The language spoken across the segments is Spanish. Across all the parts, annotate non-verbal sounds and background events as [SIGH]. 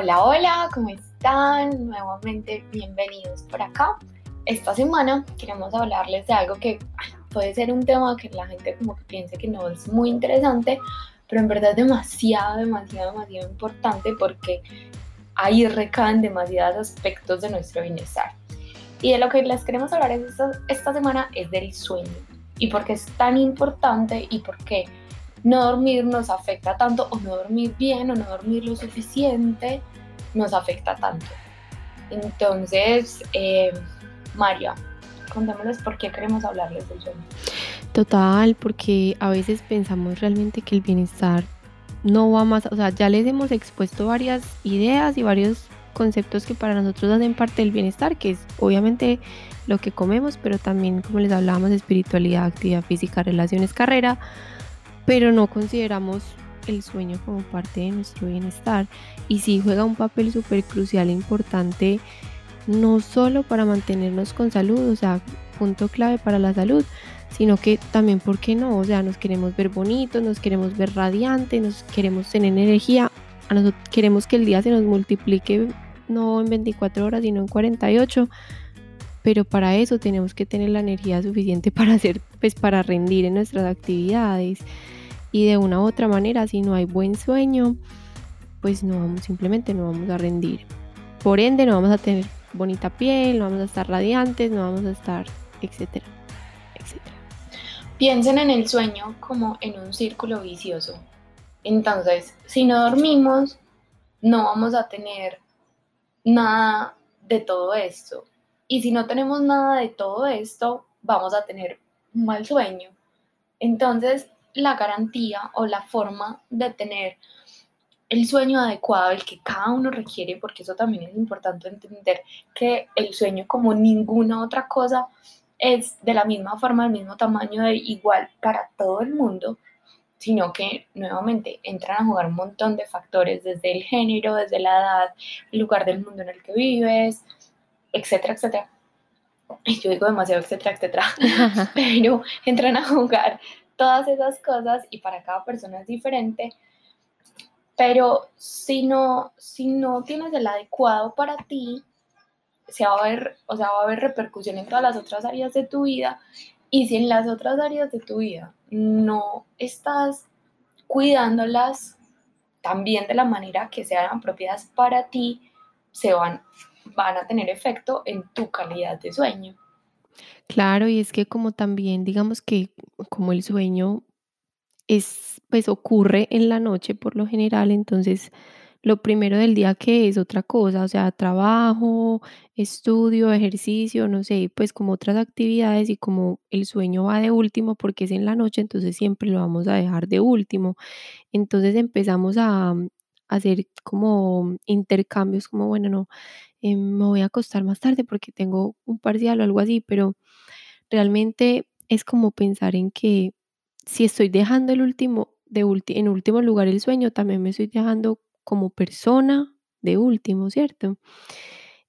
Hola, hola, ¿cómo están? Nuevamente bienvenidos por acá. Esta semana queremos hablarles de algo que puede ser un tema que la gente como que piense que no es muy interesante, pero en verdad es demasiado, demasiado, demasiado importante porque ahí recaen demasiados aspectos de nuestro bienestar. Y de lo que les queremos hablar esta, esta semana es del sueño y por qué es tan importante y por qué no dormir nos afecta tanto o no dormir bien o no dormir lo suficiente nos afecta tanto. Entonces, eh, María, contémosles por qué queremos hablarles del sueño. Total, porque a veces pensamos realmente que el bienestar no va más, o sea, ya les hemos expuesto varias ideas y varios conceptos que para nosotros hacen parte del bienestar, que es obviamente lo que comemos, pero también como les hablábamos, espiritualidad, actividad física, relaciones, carrera, pero no consideramos el sueño como parte de nuestro bienestar. Y sí juega un papel súper crucial e importante no solo para mantenernos con salud, o sea, punto clave para la salud, sino que también, ¿por qué no? O sea, nos queremos ver bonitos, nos queremos ver radiantes, nos queremos tener energía, a queremos que el día se nos multiplique no en 24 horas, sino en 48, pero para eso tenemos que tener la energía suficiente para hacer, pues para rendir en nuestras actividades y de una u otra manera, si no hay buen sueño, pues no vamos, simplemente no vamos a rendir. Por ende, no vamos a tener bonita piel, no vamos a estar radiantes, no vamos a estar, etcétera, etcétera. Piensen en el sueño como en un círculo vicioso. Entonces, si no dormimos, no vamos a tener nada de todo esto. Y si no tenemos nada de todo esto, vamos a tener un mal sueño. Entonces, la garantía o la forma de tener el sueño adecuado, el que cada uno requiere, porque eso también es importante entender que el sueño como ninguna otra cosa es de la misma forma, del mismo tamaño, de igual para todo el mundo, sino que nuevamente entran a jugar un montón de factores, desde el género, desde la edad, el lugar del mundo en el que vives, etcétera, etcétera. Yo digo demasiado, etcétera, etcétera, [LAUGHS] pero entran a jugar todas esas cosas y para cada persona es diferente. Pero si no, si no tienes el adecuado para ti, se va a ver, o sea, va a haber repercusión en todas las otras áreas de tu vida. Y si en las otras áreas de tu vida no estás cuidándolas también de la manera que sean apropiadas para ti, se van, van a tener efecto en tu calidad de sueño. Claro, y es que como también, digamos que como el sueño es, pues ocurre en la noche por lo general, entonces lo primero del día que es otra cosa, o sea, trabajo, estudio, ejercicio, no sé, pues como otras actividades y como el sueño va de último porque es en la noche, entonces siempre lo vamos a dejar de último. Entonces empezamos a, hacer como intercambios, como bueno, no, eh, me voy a acostar más tarde porque tengo un parcial o algo así, pero realmente es como pensar en que si estoy dejando el último, de en último lugar el sueño, también me estoy dejando como persona de último, ¿cierto?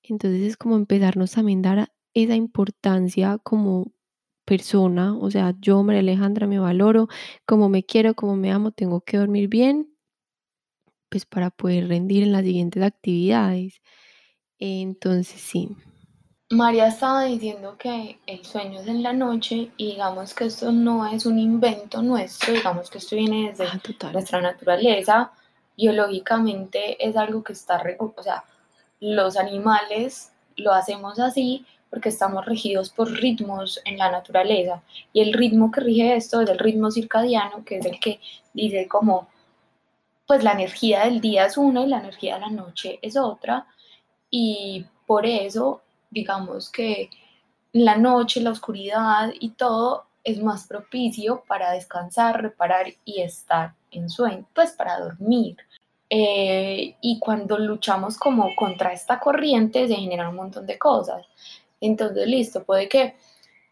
Entonces es como empezarnos también a dar esa importancia como persona, o sea, yo, María Alejandra, me valoro, como me quiero, como me amo, tengo que dormir bien, pues para poder rendir en las siguientes actividades. Entonces, sí. María estaba diciendo que el sueño es en la noche y digamos que esto no es un invento nuestro, digamos que esto viene desde ah, nuestra naturaleza, biológicamente es algo que está, o sea, los animales lo hacemos así porque estamos regidos por ritmos en la naturaleza y el ritmo que rige esto es el ritmo circadiano, que es el que dice como, pues la energía del día es una y la energía de la noche es otra y por eso digamos que la noche, la oscuridad y todo es más propicio para descansar, reparar y estar en sueño, pues para dormir. Eh, y cuando luchamos como contra esta corriente se generan un montón de cosas. Entonces, listo, puede que,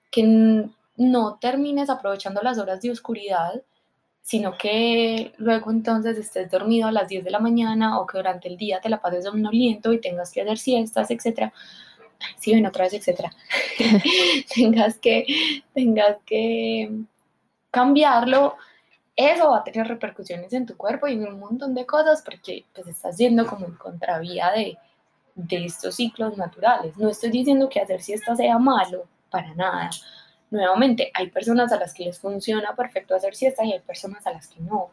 que no termines aprovechando las horas de oscuridad, sino que luego entonces estés dormido a las 10 de la mañana o que durante el día te la pases somnoliento y tengas que hacer siestas, etcétera, sí, ven otra vez, etcétera, [LAUGHS] tengas que, tengas que cambiarlo eso va a tener repercusiones en tu cuerpo y en un montón de cosas porque pues estás yendo como en contravía de, de estos ciclos naturales. No estoy diciendo que hacer siesta sea malo, para nada. Nuevamente, hay personas a las que les funciona perfecto hacer siesta y hay personas a las que no.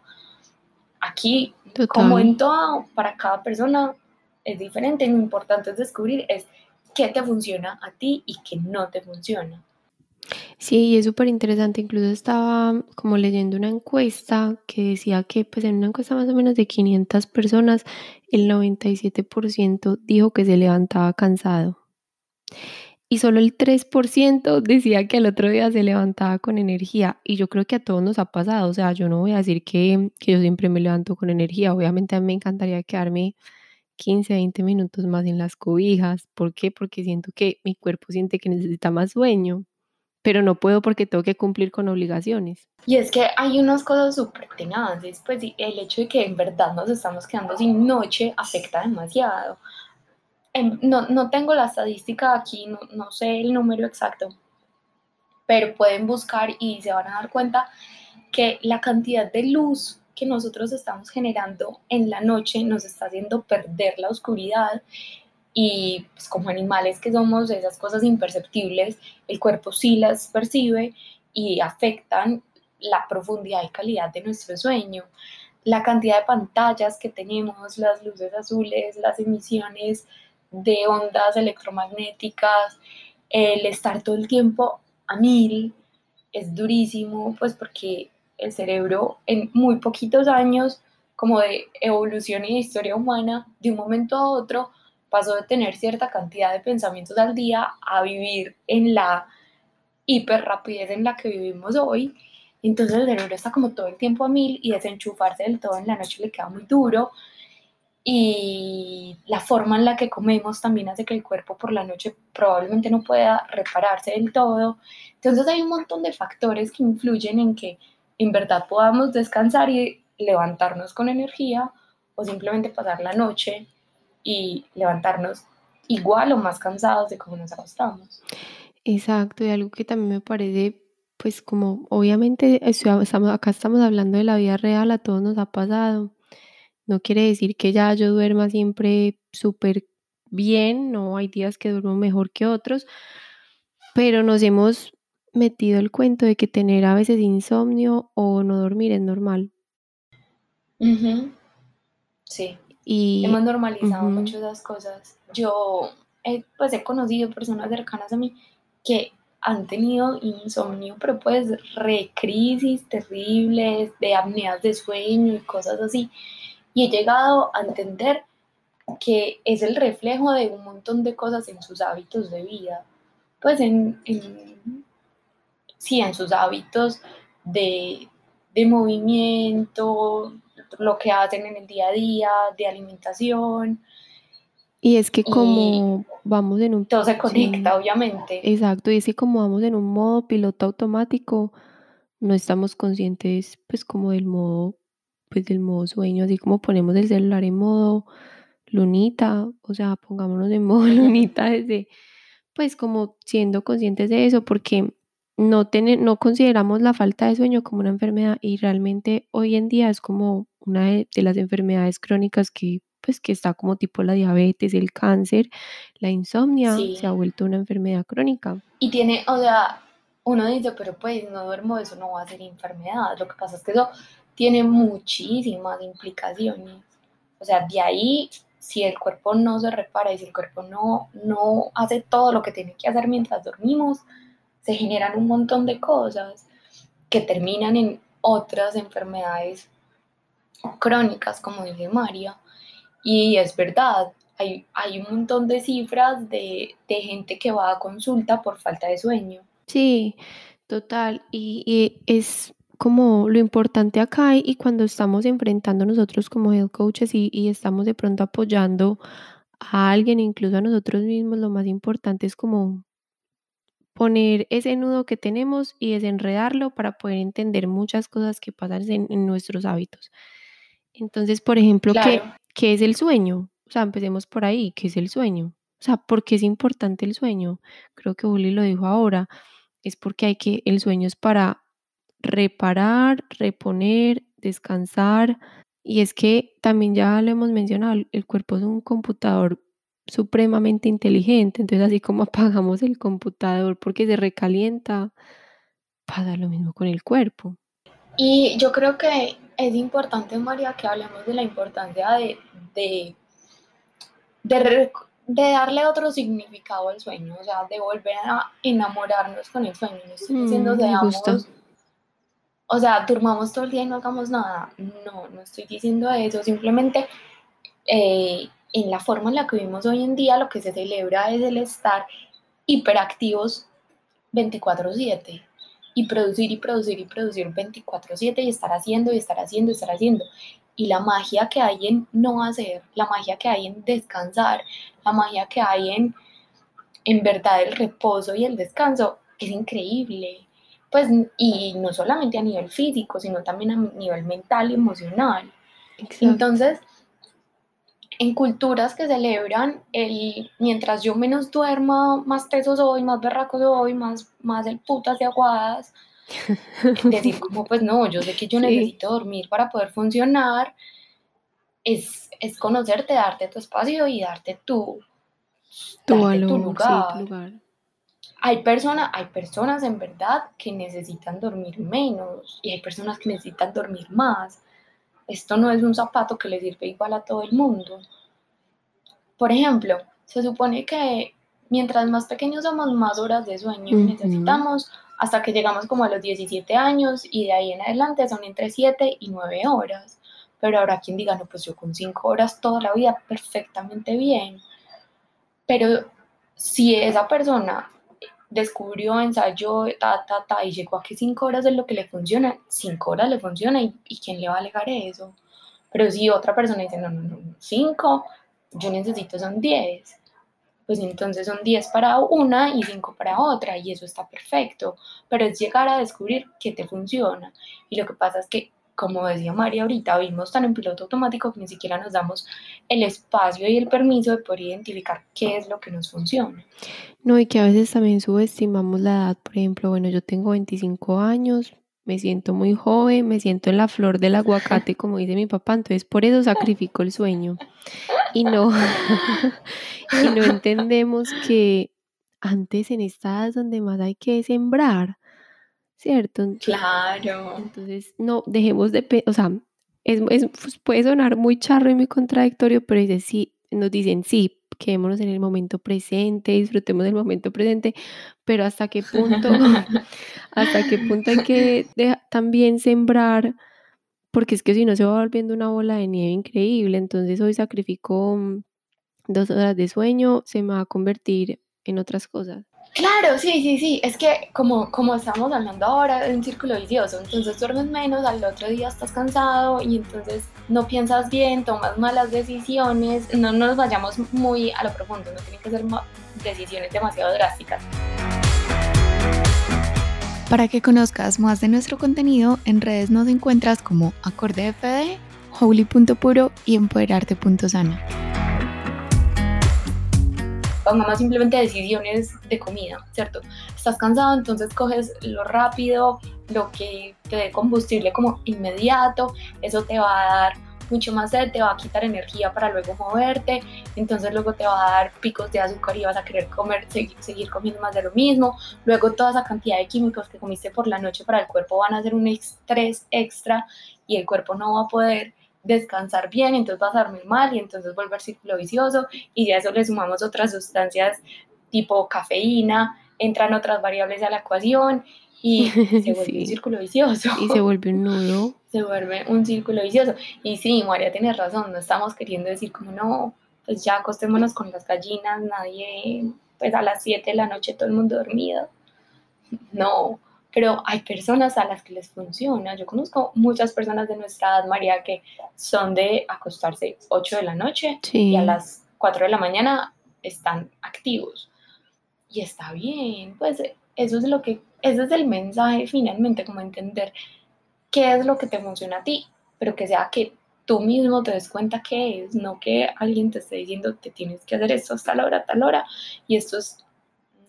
Aquí, como en todo, para cada persona es diferente. Lo importante es descubrir es qué te funciona a ti y qué no te funciona. Sí, es súper interesante. Incluso estaba como leyendo una encuesta que decía que pues en una encuesta más o menos de 500 personas, el 97% dijo que se levantaba cansado. Y solo el 3% decía que al otro día se levantaba con energía. Y yo creo que a todos nos ha pasado. O sea, yo no voy a decir que, que yo siempre me levanto con energía. Obviamente a mí me encantaría quedarme 15, 20 minutos más en las cobijas. ¿Por qué? Porque siento que mi cuerpo siente que necesita más sueño pero no puedo porque tengo que cumplir con obligaciones. Y es que hay unas cosas súper tenaces, pues el hecho de que en verdad nos estamos quedando sin noche afecta demasiado. Em, no, no tengo la estadística aquí, no, no sé el número exacto, pero pueden buscar y se van a dar cuenta que la cantidad de luz que nosotros estamos generando en la noche nos está haciendo perder la oscuridad y pues como animales que somos, esas cosas imperceptibles, el cuerpo sí las percibe y afectan la profundidad y calidad de nuestro sueño. La cantidad de pantallas que tenemos, las luces azules, las emisiones de ondas electromagnéticas, el estar todo el tiempo a mil es durísimo, pues porque el cerebro en muy poquitos años, como de evolución y de historia humana, de un momento a otro, pasó de tener cierta cantidad de pensamientos al día a vivir en la hiperrapidez en la que vivimos hoy. Entonces el cerebro está como todo el tiempo a mil y desenchufarse del todo en la noche le queda muy duro. Y la forma en la que comemos también hace que el cuerpo por la noche probablemente no pueda repararse del todo. Entonces hay un montón de factores que influyen en que en verdad podamos descansar y levantarnos con energía o simplemente pasar la noche y levantarnos igual o más cansados de cómo nos acostamos. Exacto, y algo que también me parece, pues como obviamente estamos, acá estamos hablando de la vida real, a todos nos ha pasado. No quiere decir que ya yo duerma siempre súper bien, no hay días que duermo mejor que otros, pero nos hemos metido el cuento de que tener a veces insomnio o no dormir es normal. Sí. Y, Hemos normalizado mucho esas cosas. Yo pues he conocido personas cercanas a mí que han tenido insomnio, pero pues recrisis terribles, de apneas de sueño y cosas así. Y he llegado a entender que es el reflejo de un montón de cosas en sus hábitos de vida. Pues en, en sí, en sus hábitos de, de movimiento, lo que hacen en el día a día, de alimentación. Y es que como vamos en un... Todo se conecta, obviamente. Exacto, y es que como vamos en un modo piloto automático, no estamos conscientes pues como del modo, pues del modo sueño, así como ponemos el celular en modo lunita, o sea, pongámonos en modo [LAUGHS] lunita desde, pues como siendo conscientes de eso, porque no, no consideramos la falta de sueño como una enfermedad y realmente hoy en día es como una de, las enfermedades crónicas que pues que está como tipo la diabetes, el cáncer, la insomnia, se ha vuelto una enfermedad crónica. Y tiene, o sea, uno dice, pero pues no duermo, eso no va a ser enfermedad. Lo que pasa es que eso tiene muchísimas implicaciones. O sea, de ahí, si el cuerpo no se repara y si el cuerpo no, no hace todo lo que tiene que hacer mientras dormimos, se generan un montón de cosas que terminan en otras enfermedades crónicas, como dice María. Y es verdad, hay, hay un montón de cifras de, gente que va a consulta por falta de sueño. Sí, total. Y, es como lo importante acá y cuando estamos enfrentando nosotros como health coaches y, y estamos de pronto apoyando a alguien, incluso a nosotros mismos, lo más importante es como poner ese nudo que tenemos y desenredarlo para poder entender muchas cosas que pasan en, nuestros hábitos. Entonces, por ejemplo, ¿qué, es el sueño? O sea, empecemos por ahí, ¿qué es el sueño? O sea, ¿por qué es importante el sueño? Creo que Juli lo dijo ahora, es porque hay que, el sueño es para reparar, reponer, descansar. Y es que también ya lo hemos mencionado, el cuerpo es un computador supremamente inteligente, entonces así como [LAUGHS] apagamos el computador porque se recalienta, pasa lo mismo con el cuerpo. Y yo creo que es importante, María, que hablemos de la importancia de, de, de, darle otro significado al sueño, o sea, de volver a enamorarnos con el sueño. No estoy diciendo mm, o sea, durmamos todo el día y no hagamos nada. No, no estoy diciendo eso, simplemente eh, en la forma en la que vivimos hoy en día, lo que se celebra es el estar hiperactivos 24/7 y producir y producir y producir 24/7 y estar haciendo y estar haciendo y estar haciendo. Y la magia que hay en no hacer, la magia que hay en descansar, la magia que hay en, en verdad el reposo y el descanso es increíble. Pues, y no solamente a nivel físico, sino también a nivel mental y emocional. Entonces, en culturas que celebran el mientras yo menos duerma, más peso soy, más berraco soy, más, más el putas de aguadas. [LAUGHS] Decir como, pues no, yo sé que yo necesito dormir para poder funcionar, es, es, conocerte, darte tu espacio y darte tu, tu, lugar. Hay, persona, hay personas en verdad que necesitan dormir menos y hay personas que necesitan dormir más esto no es un zapato que le sirve igual a todo el mundo. Por ejemplo, se supone que mientras más pequeños somos, más horas de sueño necesitamos hasta que llegamos como a los 17 años y de ahí en adelante son entre 7 y 9 horas. Pero ahora quien diga, no, pues yo con 5 horas toda la vida perfectamente bien. Pero si esa persona descubrió, ensayó, ta, ta, ta, y llegó a que cinco horas es lo que le funciona, cinco horas le funciona y, quién le va a alegar eso. Pero si otra persona dice, no, no, no, cinco, yo necesito son diez, pues entonces son diez para una y cinco para otra y eso está perfecto, pero es llegar a descubrir qué te funciona. Y lo que pasa es que como decía María ahorita, vimos tan en piloto automático que ni siquiera nos damos el espacio y el permiso de poder identificar qué es lo que nos funciona. No, y que a veces también subestimamos la edad. Por ejemplo, bueno, yo tengo 25 años, me siento muy joven, me siento en la flor del aguacate, [LAUGHS] como dice mi papá, entonces por eso sacrifico el sueño. Y no, [LAUGHS] y no entendemos que antes en esta edad es donde más hay que sembrar ¿cierto? Claro. Entonces, no, dejemos de, o sea, es, pues, puede sonar muy charro y muy contradictorio, pero dice, sí, nos dicen, sí, quedémonos en el momento presente, disfrutemos del momento presente, pero hasta qué punto, [LAUGHS] [LAUGHS] hasta qué punto hay que también sembrar, porque es que si no se va volviendo una bola de nieve increíble, entonces hoy sacrifico mm, dos horas de sueño, se me va a convertir en otras cosas. Claro, sí, sí, sí. Es que como, como estamos hablando ahora, es un círculo vicioso. Entonces duermes menos, al otro día estás cansado y entonces no piensas bien, tomas malas decisiones. No, nos vayamos muy a lo profundo, no tienen que ser decisiones demasiado drásticas. Para que conozcas más de nuestro contenido, en redes nos encuentras como Acorde FD, Holy.puro y Empoderarte.sana pongamos simplemente decisiones de comida, ¿cierto? Estás cansado, entonces coges lo rápido, lo que te dé combustible como inmediato, eso te va a dar mucho más sed, te va a quitar energía para luego moverte, entonces luego te va a dar picos de azúcar y vas a querer comer, seguir, seguir comiendo más de lo mismo, luego toda esa cantidad de químicos que comiste por la noche para el cuerpo van a hacer un estrés extra y el cuerpo no va a poder descansar bien, entonces vas a dormir mal y entonces volver círculo vicioso y ya eso le sumamos otras sustancias tipo cafeína, entran otras variables a la ecuación y [LAUGHS] se vuelve un círculo vicioso. Y se vuelve un nudo. [LAUGHS] Se vuelve un círculo vicioso. Y sí, María tiene razón, no estamos queriendo decir como no, pues ya acostémonos con las gallinas, nadie, pues a las 7 de la noche todo el mundo dormido. [LAUGHS] No, pero hay personas a las que les funciona. Yo conozco muchas personas de nuestra edad, María, que son de acostarse 8 de la noche y a las 4 de la mañana están activos. Y está bien, pues eso es lo que, ese es el mensaje finalmente, como entender qué es lo que te funciona a ti, pero que sea que tú mismo te des cuenta qué es, no que alguien te esté diciendo que tienes que hacer esto hasta la hora, tal hora, y esto es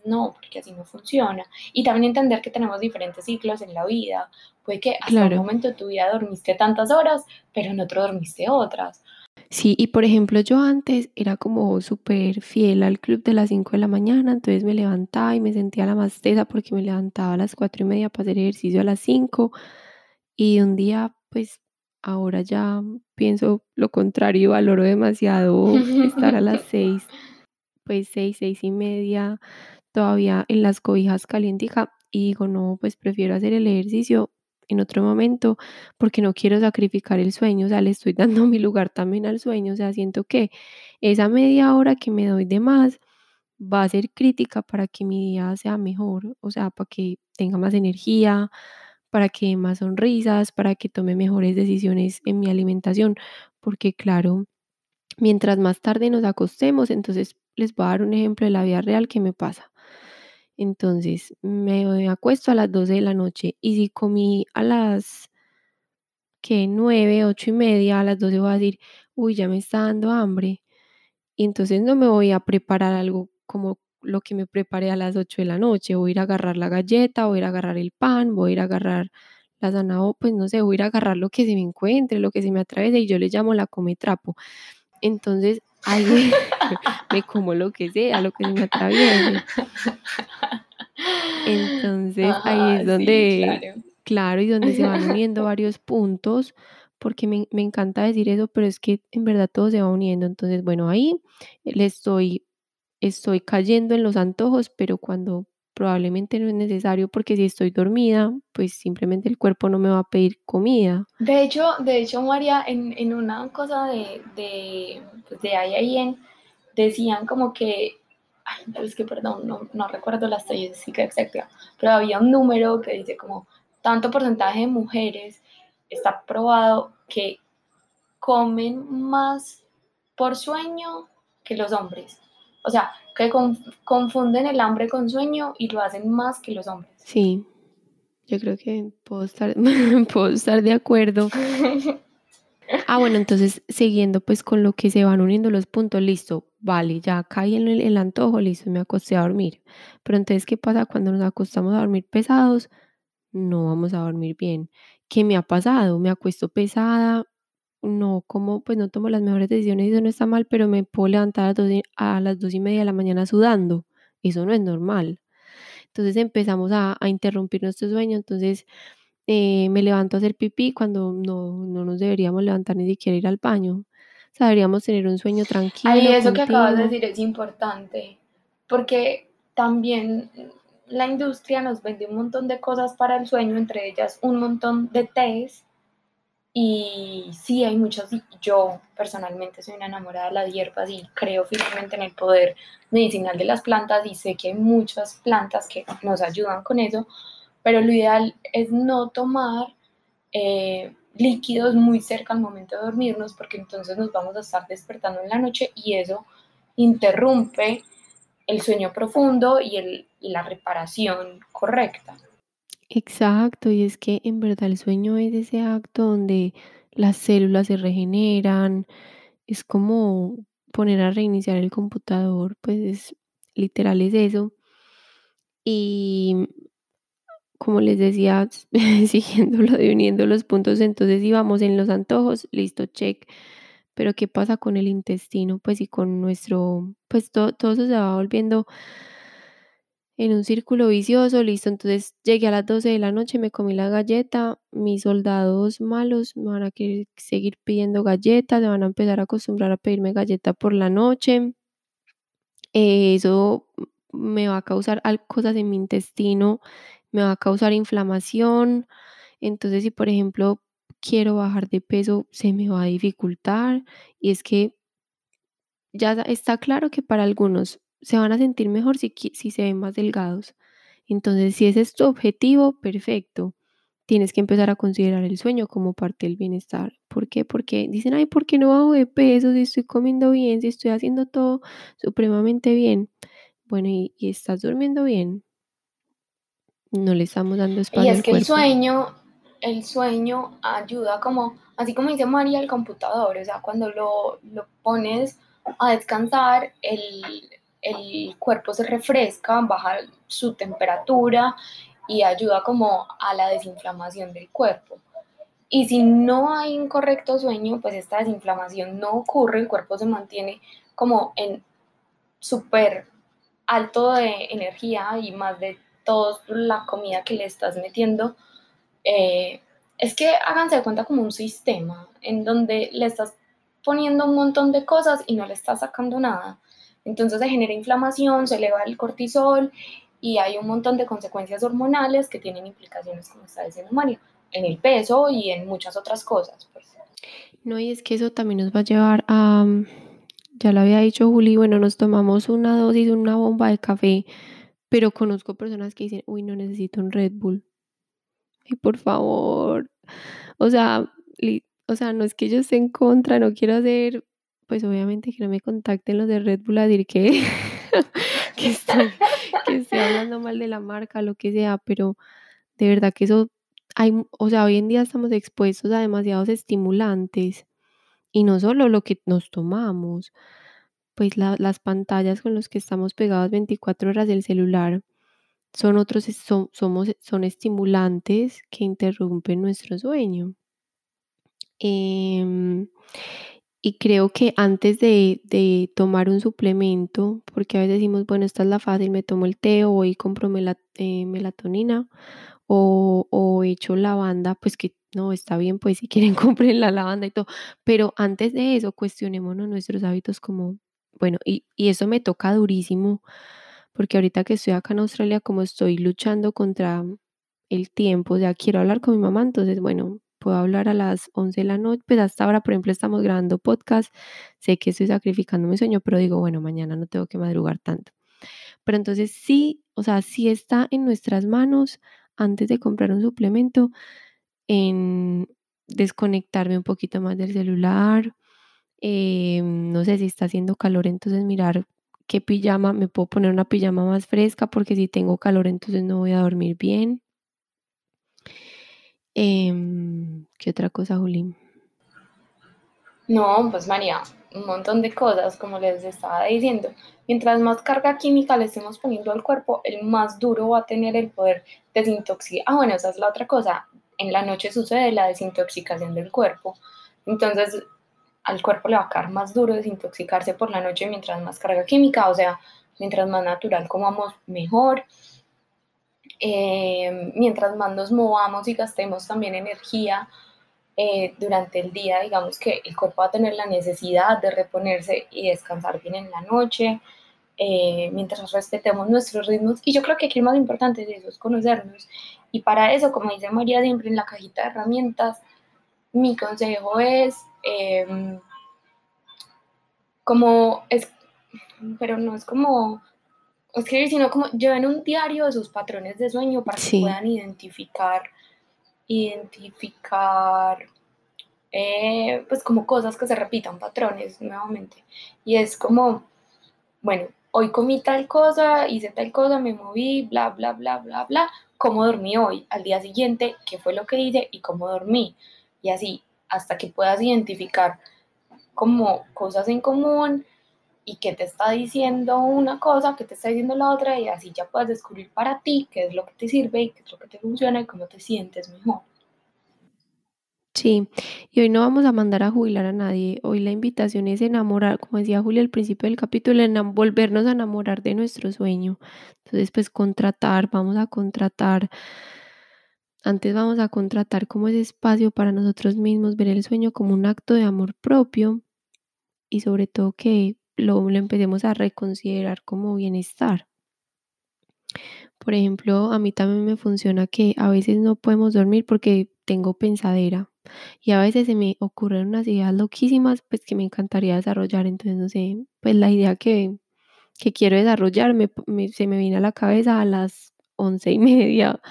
no, porque así no funciona. Y también entender que tenemos diferentes ciclos en la vida. Puede que hasta un momento de tu vida dormiste tantas horas, pero en otro dormiste otras. Sí, y por ejemplo, yo antes era como súper fiel al club de las 5 de la mañana, entonces me levantaba y me sentía la más tesa porque me levantaba a las 4 y media para hacer ejercicio a las 5 y un día, pues ahora ya pienso lo contrario, valoro demasiado [LAUGHS] estar a las 6, pues 6, 6 y media todavía en las cobijas calientica y digo, no, pues prefiero hacer el ejercicio en otro momento porque no quiero sacrificar el sueño, o sea, le estoy [LAUGHS] dando mi lugar también al sueño, o sea, siento que esa media hora que me doy de más va a ser crítica para que mi día sea mejor, o sea, para que tenga más energía, para que dé más sonrisas, para que tome mejores decisiones en mi alimentación, porque claro, mientras más tarde nos acostemos, entonces les voy a dar un ejemplo de la vida real que me pasa. Entonces, me acuesto a las 12 de la noche y si comí a las que 9, 8 y media, a las 12 voy a decir, uy, ya me está dando hambre. Y entonces no me voy a preparar algo como lo que me preparé a las 8 de la noche. Voy a ir a agarrar la galleta, voy a ir a agarrar el pan, voy a ir a agarrar la zanahoria, pues no sé, voy a ir a agarrar lo que se me encuentre, lo que se me atraviese y yo le llamo la come trapo. Entonces, ahí [LAUGHS] me como lo que sea, lo que se me atraviese. Entonces ahí es donde, claro. y donde se van [LAUGHS] uniendo varios puntos, porque me, me, encanta decir eso, pero es que en verdad todo se va uniendo. Entonces, bueno, ahí le estoy, estoy cayendo en los antojos, pero cuando probablemente no es necesario, porque si estoy dormida, pues simplemente el cuerpo no me va a pedir comida. De hecho, de hecho, María, en, en una cosa de, de, pues de en, decían como que ay, es que perdón, no, no recuerdo la estadística exacta, pero había un número que dice como tanto porcentaje de mujeres está probado que comen más por sueño que los hombres. O sea, que confunden el hambre con sueño y lo hacen más que los hombres. Sí, yo creo que puedo estar, [LAUGHS] puedo estar de acuerdo. [LAUGHS] Ah, bueno, entonces siguiendo pues con lo que se van uniendo los puntos, listo, vale, ya caí en el, antojo, listo, me acosté a dormir. Pero entonces, ¿qué pasa cuando nos acostamos a dormir pesados? No vamos a dormir bien. ¿Qué me ha pasado? Me acuesto pesada, no como, pues no tomo las mejores decisiones, eso no está mal, pero me puedo levantar a las, dos, a las dos y media de la mañana sudando. Eso no es normal. Entonces empezamos a, a interrumpir nuestro sueño, entonces eh, me levanto a hacer pipí cuando no, no nos deberíamos levantar ni siquiera ir al baño. O sea, deberíamos tener un sueño tranquilo. Ay, eso que acabas de decir es importante, porque también la industria nos vende un montón de cosas para el sueño, entre ellas un montón de tés. Y sí, hay muchas. Yo personalmente soy una enamorada de las hierbas y creo firmemente en el poder medicinal de las plantas y sé que hay muchas plantas que nos ayudan con eso, pero lo ideal es no tomar eh, líquidos muy cerca al momento de dormirnos porque entonces nos vamos a estar despertando en la noche y eso interrumpe el sueño profundo y, el, y la reparación correcta. Exacto, y es que en verdad el sueño es ese acto donde las células se regeneran, es como poner a reiniciar el computador, pues es, literal es eso. Y como les decía, siguiendo lo de uniendo los puntos, entonces íbamos en los antojos, listo, check. Pero ¿qué pasa con el intestino? Pues y con nuestro, pues todo, todo eso se va volviendo en un círculo vicioso, listo. Entonces llegué a las 12 de la noche, me comí la galleta, mis soldados malos me van a querer seguir pidiendo galletas, se van a empezar a acostumbrar a pedirme galleta por la noche. eso me va a causar cosas en mi intestino me va a causar inflamación. Entonces, si por ejemplo quiero bajar de peso, se me va a dificultar. Y es que ya está claro que para algunos se van a sentir mejor si, si se ven más delgados. Entonces, si ese es tu objetivo, perfecto. Tienes que empezar a considerar el sueño como parte del bienestar. ¿Por qué? Porque dicen, ay, ¿por qué no bajo de peso? Si estoy comiendo bien, si estoy haciendo todo supremamente bien. Bueno, y estás durmiendo bien. No le estamos dando espacio. Y es que el sueño, el sueño ayuda como, así como dice María, el computador, o sea, cuando lo, lo pones a descansar, el, el cuerpo se refresca, baja su temperatura y ayuda como a la desinflamación del cuerpo. Y si no hay un correcto sueño, pues esta desinflamación no ocurre, el cuerpo se mantiene como en súper alto de energía y más de toda la comida que le estás metiendo. Eh, es que háganse de cuenta como un sistema en donde le estás poniendo un montón de cosas y no le estás sacando nada. Entonces se genera inflamación, se eleva el cortisol y hay un montón de consecuencias hormonales que tienen implicaciones, como está diciendo Mario, en el peso y en muchas otras cosas. Pues. No, y es que eso también nos va a llevar a, ya lo había dicho Juli, bueno, nos tomamos una dosis, una bomba de café, pero conozco personas que dicen, uy, no necesito un Red Bull. Y por favor, o sea, o sea, no es que yo esté en contra, no quiero hacer, pues obviamente que no me contacten los de Red Bull a decir que, [LAUGHS] que, estoy, que estoy hablando mal de la marca, lo que sea, pero de verdad que eso hay, o sea, hoy en día estamos expuestos a demasiados estimulantes y no solo lo que nos tomamos, pues las pantallas con las que estamos pegados 24 horas del celular son otros, son, somos, son estimulantes que interrumpen nuestro sueño. Em, y creo que antes de, tomar un suplemento, porque a veces decimos, bueno, esta es la fácil, me tomo el té o voy y compro eh, melatonina o, o echo lavanda, pues que no, está bien, pues si quieren [LAUGHS] compren la lavanda y todo, pero antes de eso cuestionémonos nuestros hábitos como, bueno, y, y eso me toca durísimo, porque ahorita que estoy acá en Australia, como estoy luchando contra el tiempo, sea, quiero hablar con mi mamá, entonces, bueno, puedo hablar a las 11 de la noche, pues hasta ahora, por ejemplo, estamos grabando podcast, sé que estoy sacrificando mi sueño, pero digo, bueno, mañana no tengo que madrugar tanto. Pero entonces sí, o sea, sí está en nuestras manos antes de comprar un suplemento, en desconectarme un poquito más del celular. Eh, no sé si está haciendo calor, entonces mirar qué pijama, me puedo poner una pijama más fresca porque si tengo calor entonces no voy a dormir bien. Em, ¿Qué otra cosa, Juli? No, pues María, un montón de cosas, como les estaba diciendo. Mientras más carga química le estemos poniendo al cuerpo, el más duro va a tener el poder desintoxicar. Ah, bueno, esa es la otra cosa. En la noche sucede la desintoxicación del cuerpo. Entonces, al cuerpo le va a caer más duro desintoxicarse por la noche mientras más carga química, o sea, mientras más natural comamos, mejor. Eh, mientras más nos movamos y gastemos también energía, eh, durante el día, digamos que el cuerpo va a tener la necesidad de reponerse y descansar bien en la noche, eh, mientras respetemos nuestros ritmos. Y yo creo que aquí lo más importante es eso, es conocernos. Y para eso, como dice María siempre en la cajita de herramientas, mi consejo es em, como es, pero no es como escribir, sino como lleven un diario de sus patrones de sueño para que puedan identificar identificar eh, pues como cosas que se repitan, patrones nuevamente. Y es como, bueno, hoy comí tal cosa, hice tal cosa, me moví, bla, bla, bla, bla, bla, cómo dormí hoy, al día siguiente, qué fue lo que hice y cómo dormí. Y así, hasta que puedas identificar como cosas en común y qué te está diciendo una cosa, qué te está diciendo la otra, y así ya puedes descubrir para ti qué es lo que te sirve y qué es lo que te funciona y cómo te sientes mejor. Sí, y hoy no vamos a mandar a jubilar a nadie. Hoy la invitación es enamorar, como decía Julia al principio del capítulo, volvernos a enamorar de nuestro sueño. Entonces, pues contratar, vamos a contratar. Antes vamos a contratar como ese espacio para nosotros mismos, ver el sueño como un acto de amor propio y sobre todo que lo, lo empecemos a reconsiderar como bienestar. Por ejemplo, a mí también me funciona que a veces no podemos dormir porque tengo pensadera y a veces se me ocurren unas ideas loquísimas pues que me encantaría desarrollar. Entonces, no sé, pues la idea que, que quiero desarrollar se me viene a la cabeza a las once y [LAUGHS] media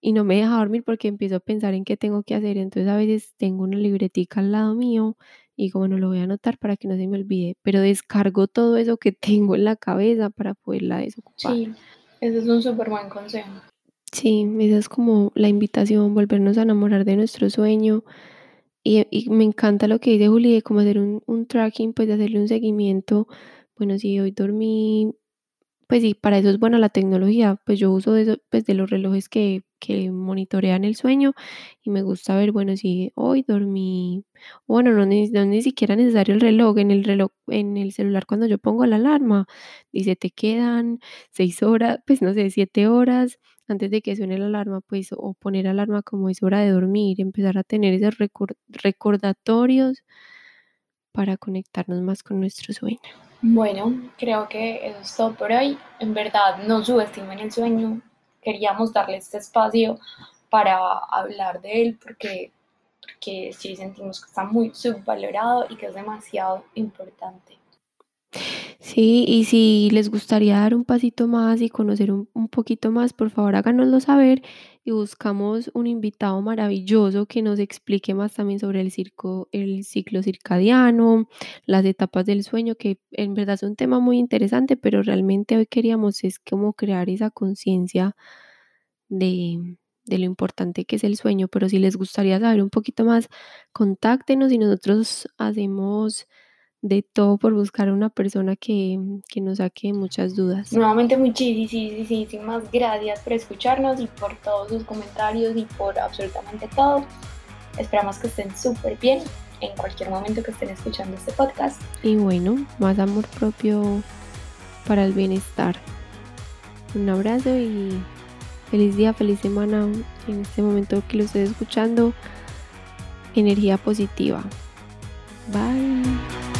y no me deja dormir porque empiezo a pensar en qué tengo que hacer. Entonces a veces tengo una libretica al lado mío y como no lo voy a anotar para que no se me olvide, pero descargo todo eso que [LAUGHS] tengo en la cabeza para poderla desocupar. Sí, ese es un súper buen consejo. Sí, esa es como la invitación, volvernos a enamorar de nuestro sueño. Y, me encanta lo que dice Juli, de cómo hacer un, tracking, pues de hacerle un seguimiento bueno, si hoy dormí pues sí, para eso es buena la tecnología. Pues yo uso de, pues de los relojes que, que monitorean el sueño y me gusta ver, bueno, si hoy dormí, bueno, no, es ni siquiera necesario el reloj, en el reloj, en el celular cuando yo pongo la alarma, dice te quedan seis horas, pues no sé, siete horas antes de que suene la alarma, pues o poner alarma como es hora de dormir, empezar a tener esos recordatorios para conectarnos más con nuestro sueño. Bueno, creo que eso es todo por hoy. En verdad, no subestimen el sueño. Queríamos darle este espacio para hablar de él porque, porque sí sentimos que está muy subvalorado y que es demasiado importante. Sí, y si les gustaría dar un pasito más y conocer un, poquito más, por favor háganoslo saber y buscamos un invitado maravilloso que nos explique más también sobre el, circo, el ciclo circadiano, las etapas del sueño, que en verdad es un tema muy interesante, pero realmente hoy queríamos es como crear esa conciencia de, de lo importante que es el sueño, pero si les gustaría saber un poquito más, contáctenos y nosotros hacemos de todo por buscar a una persona que, que nos saque muchas dudas. Nuevamente muchísimas gracias por escucharnos y por todos sus comentarios y por absolutamente todo. Esperamos que estén súper bien en cualquier momento que estén escuchando este podcast. Y bueno, más amor propio para el bienestar. Un abrazo y feliz día, feliz semana en este momento que lo estoy escuchando. Energía positiva. Bye.